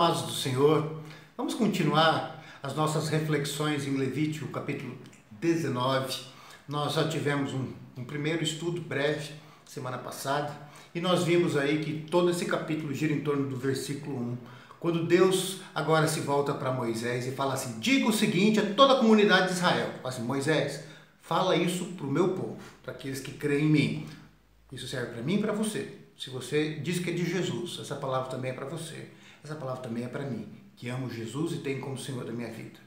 amados do Senhor, vamos continuar as nossas reflexões em Levítico, capítulo 19. Nós já tivemos um, um primeiro estudo breve semana passada e nós vimos aí que todo esse capítulo gira em torno do versículo 1, quando Deus agora se volta para Moisés e fala assim: diga o seguinte a toda a comunidade de Israel, assim, Moisés, fala isso para o meu povo, para aqueles que creem em mim. Isso serve para mim e para você. Se você diz que é de Jesus, essa palavra também é para você. Essa palavra também é para mim, que amo Jesus e tenho como Senhor da minha vida.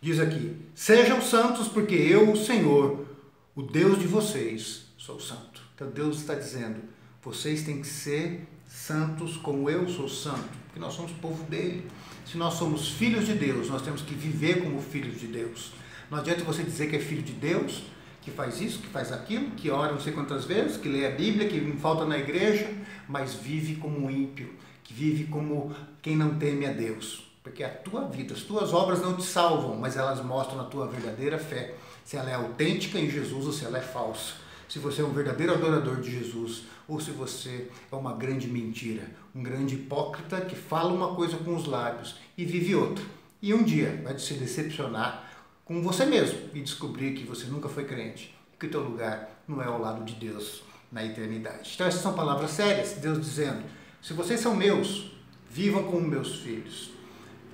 Diz aqui: Sejam santos, porque eu, o Senhor, o Deus de vocês, sou santo. Então Deus está dizendo: vocês têm que ser santos como eu sou santo, porque nós somos povo dele. Se nós somos filhos de Deus, nós temos que viver como filhos de Deus. Não adianta você dizer que é filho de Deus que faz isso, que faz aquilo, que ora não sei quantas vezes, que lê a Bíblia, que não falta na igreja, mas vive como um ímpio, que vive como quem não teme a Deus. Porque a tua vida, as tuas obras não te salvam, mas elas mostram a tua verdadeira fé. Se ela é autêntica em Jesus ou se ela é falsa. Se você é um verdadeiro adorador de Jesus ou se você é uma grande mentira, um grande hipócrita que fala uma coisa com os lábios e vive outra. E um dia vai se decepcionar com você mesmo e descobrir que você nunca foi crente, que o teu lugar não é ao lado de Deus na eternidade. Então essas são palavras sérias, Deus dizendo: se vocês são meus, vivam como meus filhos.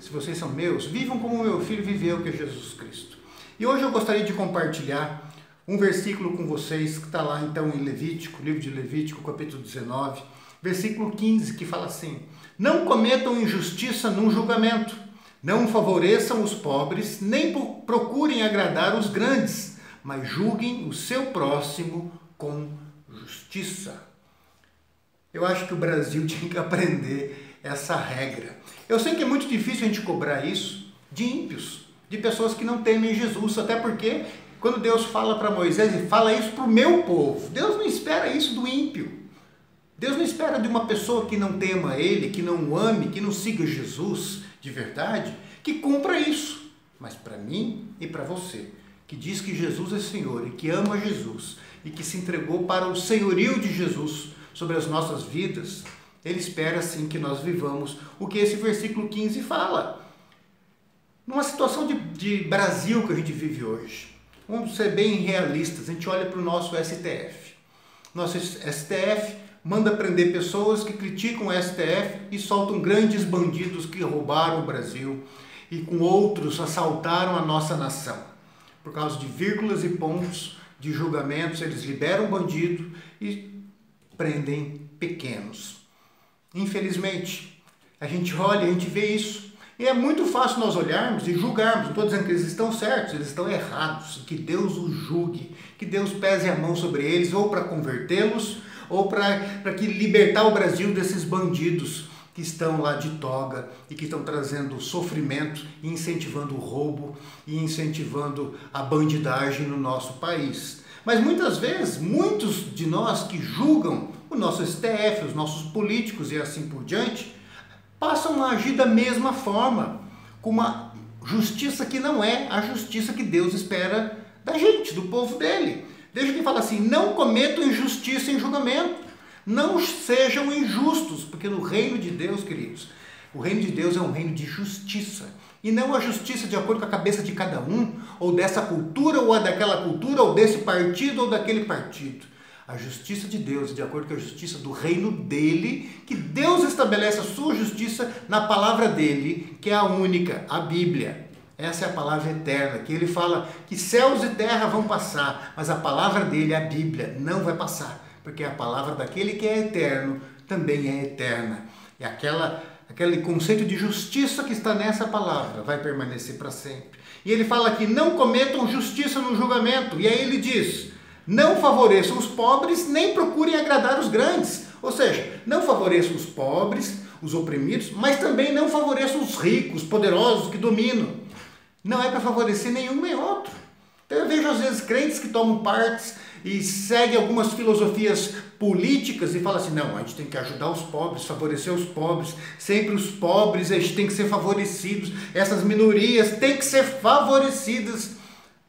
Se vocês são meus, vivam como meu filho viveu, que é Jesus Cristo. E hoje eu gostaria de compartilhar um versículo com vocês que está lá então em Levítico, livro de Levítico, capítulo 19, versículo 15, que fala assim: Não cometam injustiça num julgamento não favoreçam os pobres, nem procurem agradar os grandes, mas julguem o seu próximo com justiça. Eu acho que o Brasil tinha que aprender essa regra. Eu sei que é muito difícil a gente cobrar isso de ímpios, de pessoas que não temem Jesus, até porque quando Deus fala para Moisés, ele fala isso para o meu povo. Deus não espera isso do ímpio. Deus não espera de uma pessoa que não tema Ele, que não ame, que não siga Jesus de verdade, que cumpra isso. Mas para mim e para você, que diz que Jesus é Senhor e que ama Jesus e que se entregou para o senhorio de Jesus sobre as nossas vidas, ele espera sim que nós vivamos o que esse versículo 15 fala. Numa situação de, de Brasil que a gente vive hoje, vamos ser bem realistas, a gente olha para o nosso STF. Nosso STF manda prender pessoas que criticam o STF e soltam grandes bandidos que roubaram o Brasil e com outros assaltaram a nossa nação. Por causa de vírgulas e pontos de julgamentos, eles liberam bandido e prendem pequenos. Infelizmente, a gente olha, a gente vê isso. E é muito fácil nós olharmos e julgarmos. Não estou dizendo que eles estão certos, eles estão errados. Que Deus os julgue, que Deus pese a mão sobre eles, ou para convertê-los, ou para que libertar o Brasil desses bandidos que estão lá de toga e que estão trazendo sofrimento e incentivando o roubo e incentivando a bandidagem no nosso país. Mas muitas vezes, muitos de nós que julgam o nosso STF, os nossos políticos e assim por diante, passam a agir da mesma forma, com uma justiça que não é a justiça que Deus espera da gente, do povo dele. Deixa que fala assim: não cometam injustiça em julgamento. Não sejam injustos, porque no reino de Deus, queridos, o reino de Deus é um reino de justiça. E não a justiça de acordo com a cabeça de cada um, ou dessa cultura, ou daquela cultura, ou desse partido, ou daquele partido. A justiça de Deus, de acordo com a justiça do reino dele, que Deus estabelece a sua justiça na palavra dele, que é a única, a Bíblia. Essa é a palavra eterna, que ele fala que céus e terra vão passar, mas a palavra dele, a Bíblia, não vai passar, porque a palavra daquele que é eterno também é eterna. E aquela, aquele conceito de justiça que está nessa palavra vai permanecer para sempre. E ele fala que não cometam justiça no julgamento, e aí ele diz: não favoreçam os pobres, nem procurem agradar os grandes. Ou seja, não favoreçam os pobres, os oprimidos, mas também não favoreçam os ricos, poderosos que dominam não é para favorecer nenhum nem outro. Então eu vejo às vezes crentes que tomam partes e seguem algumas filosofias políticas e falam assim: não, a gente tem que ajudar os pobres, favorecer os pobres, sempre os pobres, a gente tem que ser favorecidos, essas minorias têm que ser favorecidas.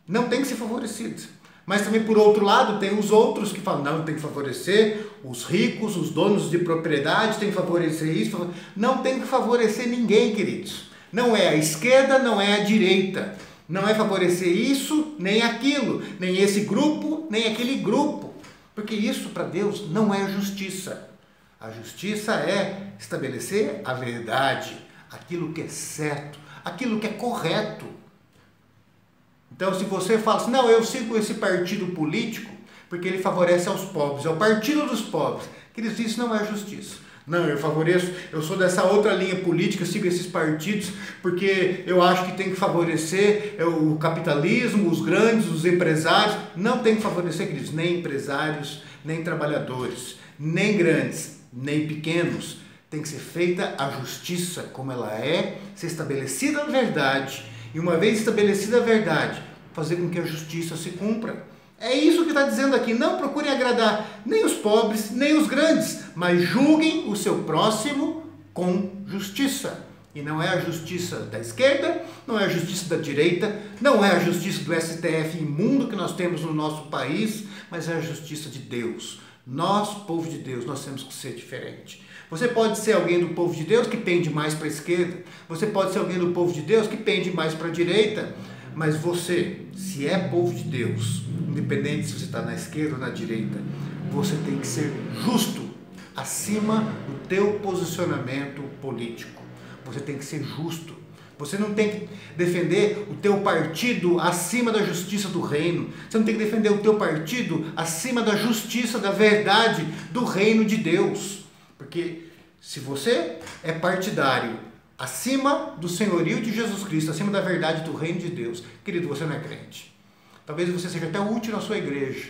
Não tem que ser favorecidas. Mas também, por outro lado, tem os outros que falam, não, tem que favorecer os ricos, os donos de propriedade, tem que favorecer isso. Não tem que favorecer ninguém, queridos. Não é a esquerda, não é a direita. Não é favorecer isso, nem aquilo, nem esse grupo, nem aquele grupo. Porque isso para Deus não é justiça. A justiça é estabelecer a verdade, aquilo que é certo, aquilo que é correto. Então, se você fala assim, não, eu sigo esse partido político porque ele favorece aos pobres, é o partido dos pobres, queridos, isso não é justiça. Não, eu favoreço, eu sou dessa outra linha política, sigo esses partidos, porque eu acho que tem que favorecer é, o capitalismo, os grandes, os empresários. Não tem que favorecer, queridos, nem empresários, nem trabalhadores, nem grandes, nem pequenos. Tem que ser feita a justiça como ela é, ser estabelecida a verdade. E uma vez estabelecida a verdade, fazer com que a justiça se cumpra. É isso que está dizendo aqui. Não procurem agradar nem os pobres, nem os grandes, mas julguem o seu próximo com justiça. E não é a justiça da esquerda, não é a justiça da direita, não é a justiça do STF imundo que nós temos no nosso país, mas é a justiça de Deus. Nós, povo de Deus, nós temos que ser diferente. Você pode ser alguém do povo de Deus que pende mais para a esquerda, você pode ser alguém do povo de Deus que pende mais para a direita, mas você, se é povo de Deus, independente se você está na esquerda ou na direita, você tem que ser justo acima do teu posicionamento político. Você tem que ser justo. Você não tem que defender o teu partido acima da justiça do reino. Você não tem que defender o teu partido acima da justiça, da verdade do reino de Deus. Porque se você é partidário acima do senhorio de Jesus Cristo, acima da verdade do reino de Deus, querido, você não é crente. Talvez você seja até útil na sua igreja.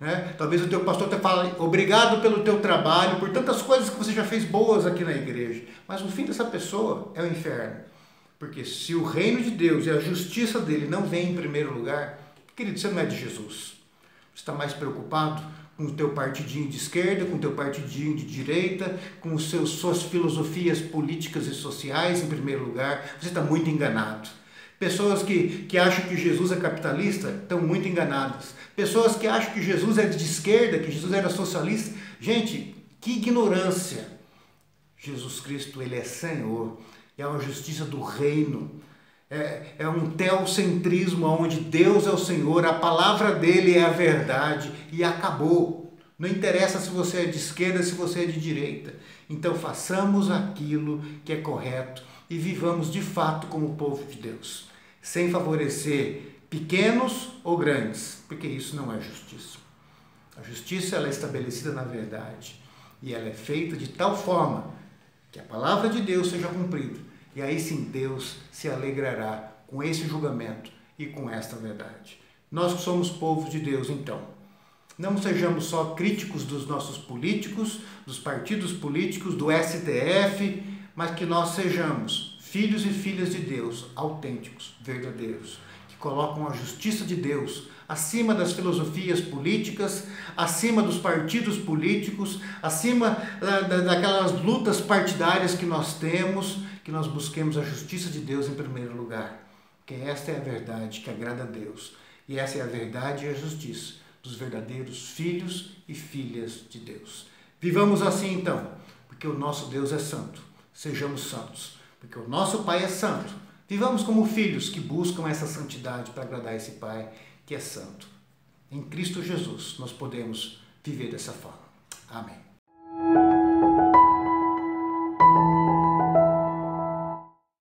Né? Talvez o teu pastor te fale obrigado pelo teu trabalho, por tantas coisas que você já fez boas aqui na igreja. Mas o fim dessa pessoa é o inferno. Porque se o reino de Deus e a justiça dele não vem em primeiro lugar, querido, você não é de Jesus. Você está mais preocupado com o teu partidinho de esquerda, com o teu partidinho de direita, com os seus, suas filosofias políticas e sociais em primeiro lugar, você está muito enganado. Pessoas que, que acham que Jesus é capitalista estão muito enganadas. Pessoas que acham que Jesus é de esquerda, que Jesus era socialista. Gente, que ignorância! Jesus Cristo, Ele é Senhor, é uma justiça do reino é, é um teocentrismo onde Deus é o Senhor, a palavra dele é a verdade e acabou. Não interessa se você é de esquerda, se você é de direita. Então façamos aquilo que é correto e vivamos de fato como o povo de Deus, sem favorecer pequenos ou grandes, porque isso não é justiça. A justiça ela é estabelecida na verdade e ela é feita de tal forma que a palavra de Deus seja cumprida e aí sim Deus se alegrará com esse julgamento e com esta verdade. Nós que somos povo de Deus, então, não sejamos só críticos dos nossos políticos, dos partidos políticos, do STF, mas que nós sejamos filhos e filhas de Deus, autênticos, verdadeiros, que colocam a justiça de Deus acima das filosofias políticas, acima dos partidos políticos, acima daquelas lutas partidárias que nós temos que nós busquemos a justiça de Deus em primeiro lugar, porque esta é a verdade que agrada a Deus, e essa é a verdade e a justiça dos verdadeiros filhos e filhas de Deus. Vivamos assim então, porque o nosso Deus é santo. Sejamos santos, porque o nosso Pai é santo. Vivamos como filhos que buscam essa santidade para agradar esse Pai que é santo. Em Cristo Jesus nós podemos viver dessa forma. Amém.